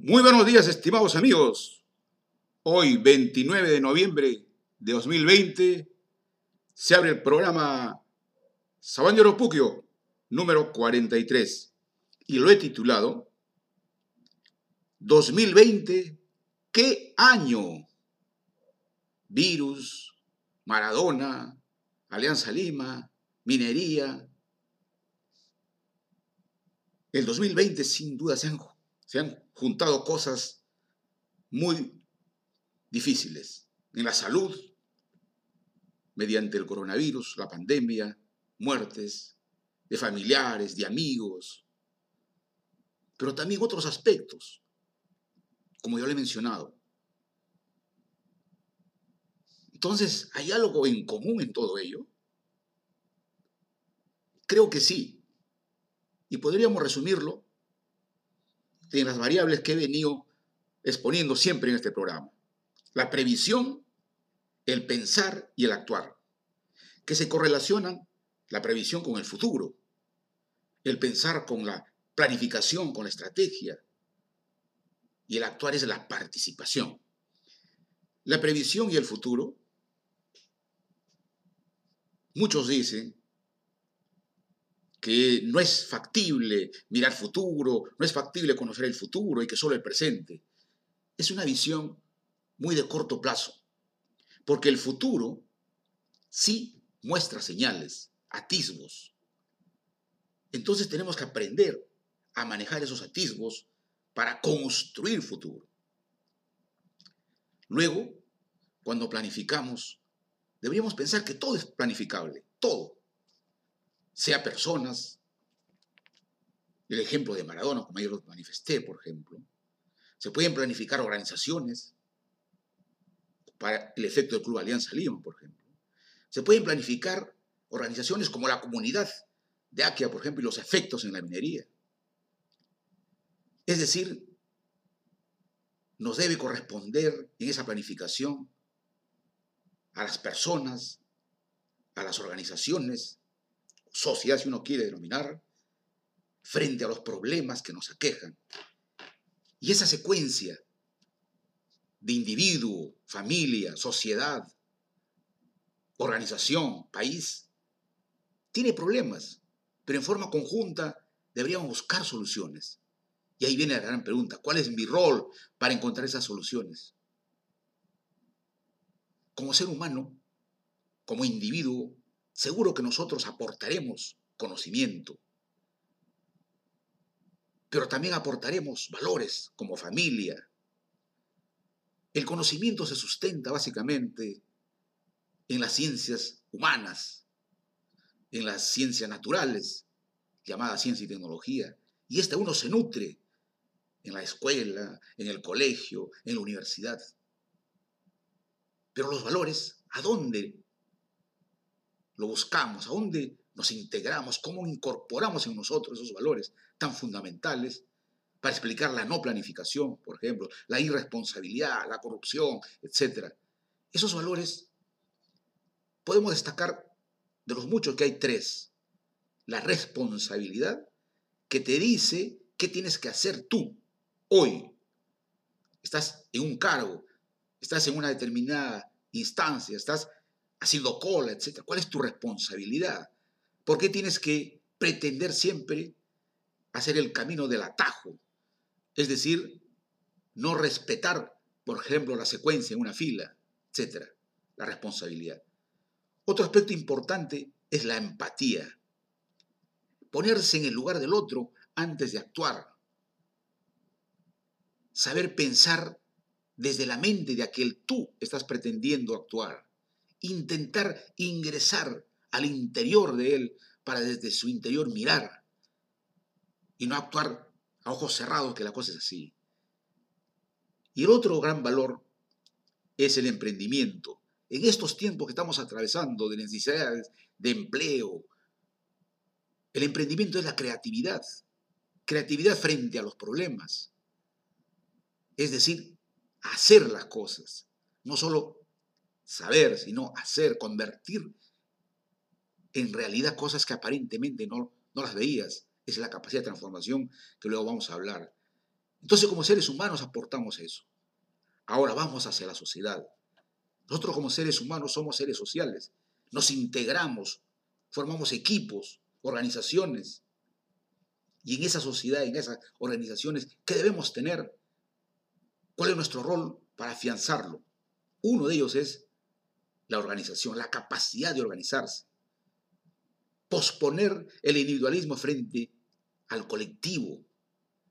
Muy buenos días, estimados amigos. Hoy, 29 de noviembre de 2020, se abre el programa Sabañero Puquio, número 43, y lo he titulado 2020, ¿qué año? Virus, Maradona, Alianza Lima, minería. El 2020 sin duda se han, se han juntado cosas muy difíciles en la salud, mediante el coronavirus, la pandemia, muertes de familiares, de amigos, pero también otros aspectos, como yo le he mencionado. Entonces, ¿hay algo en común en todo ello? Creo que sí. Y podríamos resumirlo en las variables que he venido exponiendo siempre en este programa. La previsión, el pensar y el actuar, que se correlacionan la previsión con el futuro, el pensar con la planificación, con la estrategia, y el actuar es la participación. La previsión y el futuro, muchos dicen que no es factible mirar futuro, no es factible conocer el futuro y que solo el presente. Es una visión muy de corto plazo, porque el futuro sí muestra señales, atisbos. Entonces tenemos que aprender a manejar esos atisbos para construir futuro. Luego, cuando planificamos, deberíamos pensar que todo es planificable, todo sea personas, el ejemplo de Maradona, como yo lo manifesté, por ejemplo, se pueden planificar organizaciones para el efecto del Club Alianza Lima, por ejemplo. Se pueden planificar organizaciones como la comunidad de Aquia, por ejemplo, y los efectos en la minería. Es decir, nos debe corresponder en esa planificación a las personas, a las organizaciones, sociedad, si uno quiere denominar, frente a los problemas que nos aquejan. Y esa secuencia de individuo, familia, sociedad, organización, país, tiene problemas, pero en forma conjunta deberíamos buscar soluciones. Y ahí viene la gran pregunta, ¿cuál es mi rol para encontrar esas soluciones? Como ser humano, como individuo, seguro que nosotros aportaremos conocimiento, pero también aportaremos valores como familia. El conocimiento se sustenta básicamente en las ciencias humanas, en las ciencias naturales, llamadas ciencia y tecnología, y este uno se nutre en la escuela, en el colegio, en la universidad. Pero los valores, ¿a dónde lo buscamos, a dónde nos integramos, cómo incorporamos en nosotros esos valores tan fundamentales para explicar la no planificación, por ejemplo, la irresponsabilidad, la corrupción, etc. Esos valores podemos destacar de los muchos que hay tres. La responsabilidad que te dice qué tienes que hacer tú hoy. Estás en un cargo, estás en una determinada instancia, estás haciendo cola, etc. ¿Cuál es tu responsabilidad? ¿Por qué tienes que pretender siempre hacer el camino del atajo? Es decir, no respetar, por ejemplo, la secuencia en una fila, etc. La responsabilidad. Otro aspecto importante es la empatía. Ponerse en el lugar del otro antes de actuar. Saber pensar desde la mente de aquel tú estás pretendiendo actuar intentar ingresar al interior de él para desde su interior mirar y no actuar a ojos cerrados que la cosa es así. Y el otro gran valor es el emprendimiento. En estos tiempos que estamos atravesando de necesidades de empleo, el emprendimiento es la creatividad, creatividad frente a los problemas. Es decir, hacer las cosas, no solo saber, sino hacer, convertir en realidad cosas que aparentemente no, no las veías. es la capacidad de transformación que luego vamos a hablar. Entonces como seres humanos aportamos eso. Ahora vamos hacia la sociedad. Nosotros como seres humanos somos seres sociales. Nos integramos, formamos equipos, organizaciones. Y en esa sociedad, en esas organizaciones, ¿qué debemos tener? ¿Cuál es nuestro rol para afianzarlo? Uno de ellos es la organización, la capacidad de organizarse. Posponer el individualismo frente al colectivo.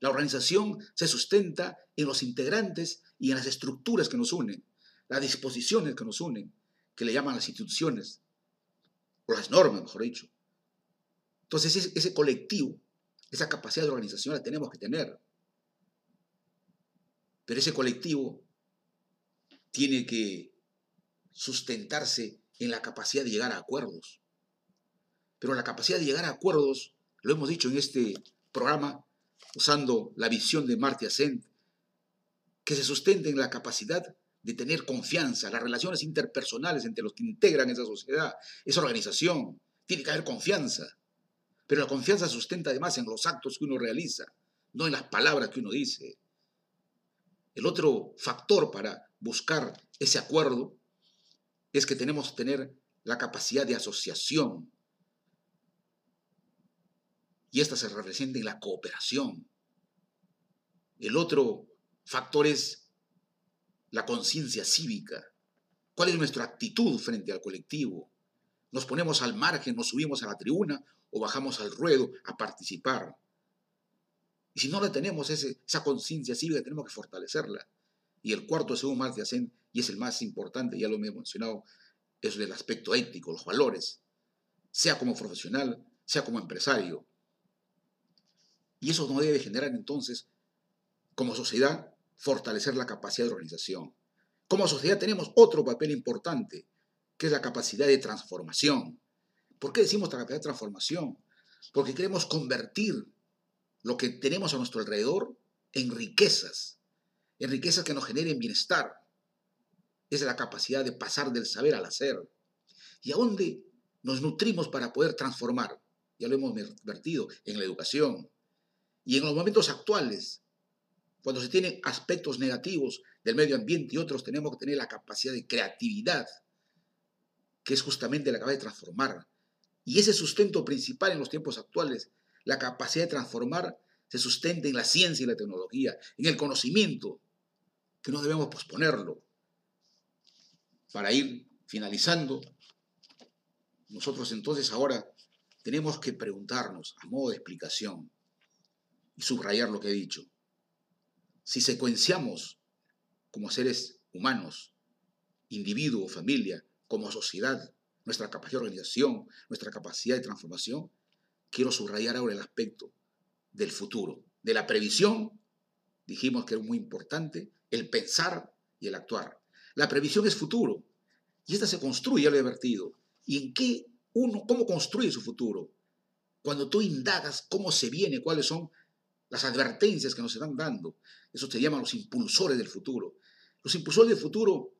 La organización se sustenta en los integrantes y en las estructuras que nos unen, las disposiciones que nos unen, que le llaman las instituciones, o las normas, mejor dicho. Entonces ese, colectivo, esa capacidad de organización la tenemos que tener. Pero ese colectivo tiene que sustentarse en la capacidad de llegar a acuerdos. Pero la capacidad de llegar a acuerdos, lo hemos dicho en este programa, usando la visión de Marty Ascent, que se sustenta en la capacidad de tener confianza, las relaciones interpersonales entre los que integran esa sociedad, esa organización. Tiene que haber confianza. Pero la confianza se sustenta además en los actos que uno realiza, no en las palabras que uno dice. El otro factor para buscar ese acuerdo es que tenemos que tener la capacidad de asociación. Y esta se representa en la cooperación. El otro factor es la conciencia cívica. ¿Cuál es nuestra actitud frente al colectivo? ¿Nos ponemos al margen, nos subimos a la tribuna o bajamos al ruedo a participar? Y si no la tenemos, esa conciencia cívica, tenemos que fortalecerla. Y el cuarto, según más de y es el más importante, ya lo he mencionado, es el aspecto ético, los valores, sea como profesional, sea como empresario. Y eso no debe generar entonces, como sociedad, fortalecer la capacidad de organización. Como sociedad tenemos otro papel importante, que es la capacidad de transformación. ¿Por qué decimos la capacidad de transformación? Porque queremos convertir lo que tenemos a nuestro alrededor en riquezas, en riquezas que nos generen bienestar. Es la capacidad de pasar del saber al hacer. ¿Y a dónde nos nutrimos para poder transformar? Ya lo hemos vertido en la educación. Y en los momentos actuales, cuando se tienen aspectos negativos del medio ambiente y otros, tenemos que tener la capacidad de creatividad, que es justamente la capacidad de transformar. Y ese sustento principal en los tiempos actuales, la capacidad de transformar, se sustenta en la ciencia y la tecnología, en el conocimiento, que no debemos posponerlo. Para ir finalizando, nosotros entonces ahora tenemos que preguntarnos, a modo de explicación, y subrayar lo que he dicho, si secuenciamos como seres humanos, individuo, familia, como sociedad, nuestra capacidad de organización, nuestra capacidad de transformación, quiero subrayar ahora el aspecto del futuro, de la previsión, dijimos que era muy importante, el pensar y el actuar. La previsión es futuro y esta se construye, ya lo he advertido. ¿Y en qué uno, cómo construye su futuro? Cuando tú indagas cómo se viene, cuáles son las advertencias que nos están dando, eso se llaman los impulsores del futuro. Los impulsores del futuro,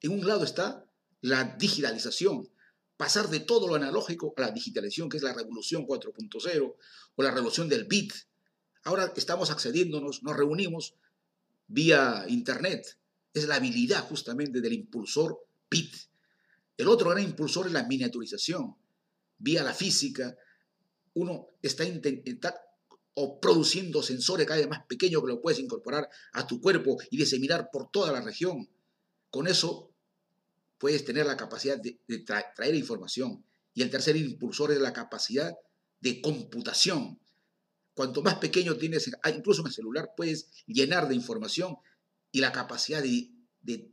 en un lado está la digitalización, pasar de todo lo analógico a la digitalización, que es la revolución 4.0 o la revolución del bit. Ahora estamos accediéndonos, nos reunimos vía Internet. Es la habilidad justamente del impulsor bit. El otro gran impulsor es la miniaturización. Vía la física, uno está, o produciendo sensores cada vez más pequeños que lo puedes incorporar a tu cuerpo y diseminar por toda la región. Con eso puedes tener la capacidad de, traer información. Y el tercer impulsor es la capacidad de computación. Cuanto más pequeño tienes, ah, incluso en el celular, puedes llenar de información y la capacidad de,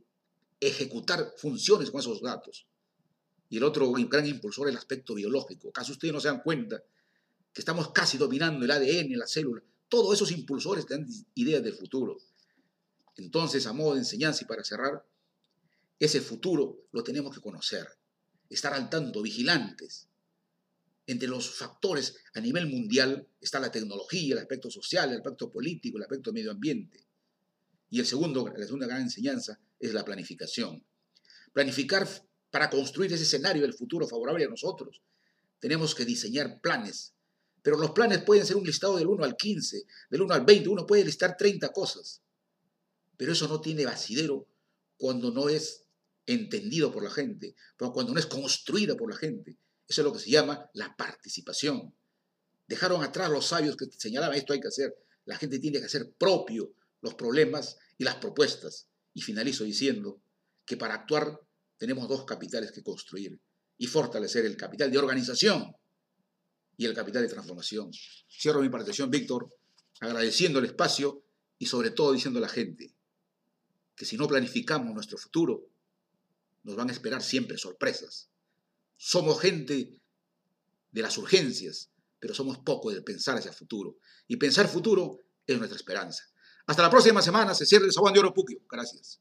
ejecutar funciones con esos datos. Y el otro gran impulsor es el aspecto biológico. ¿Acaso ustedes no se dan cuenta que estamos casi dominando el ADN, la célula? Todos esos impulsores te dan ideas del futuro. Entonces, a modo de enseñanza y para cerrar, ese futuro lo tenemos que conocer, estar al tanto, vigilantes. Entre los factores a nivel mundial está la tecnología, el aspecto social, el aspecto político, el aspecto medio ambiente. Y el segundo, la segunda gran enseñanza es la planificación. Planificar para construir ese escenario del futuro favorable a nosotros. Tenemos que diseñar planes, Pero los planes pueden ser un listado del 1 al 15, del 1 al 20, uno puede listar 30 cosas. Pero eso no tiene vacidero cuando no es entendido por la gente, cuando no es construida por la gente. Eso es lo que se llama la participación. Dejaron atrás los sabios que señalaban esto hay que hacer. La gente tiene que hacer propio los problemas y las propuestas. Y finalizo diciendo que para actuar tenemos dos capitales que construir y fortalecer el capital de organización y el capital de transformación. Cierro mi participación, Víctor, agradeciendo el espacio y sobre todo diciendo a la gente que si no planificamos nuestro futuro, nos van a esperar siempre sorpresas. Somos gente de las urgencias, pero somos poco de pensar hacia el futuro. Y pensar futuro es nuestra esperanza. Hasta la próxima semana. Se cierra el Sabón de Oro. Gracias.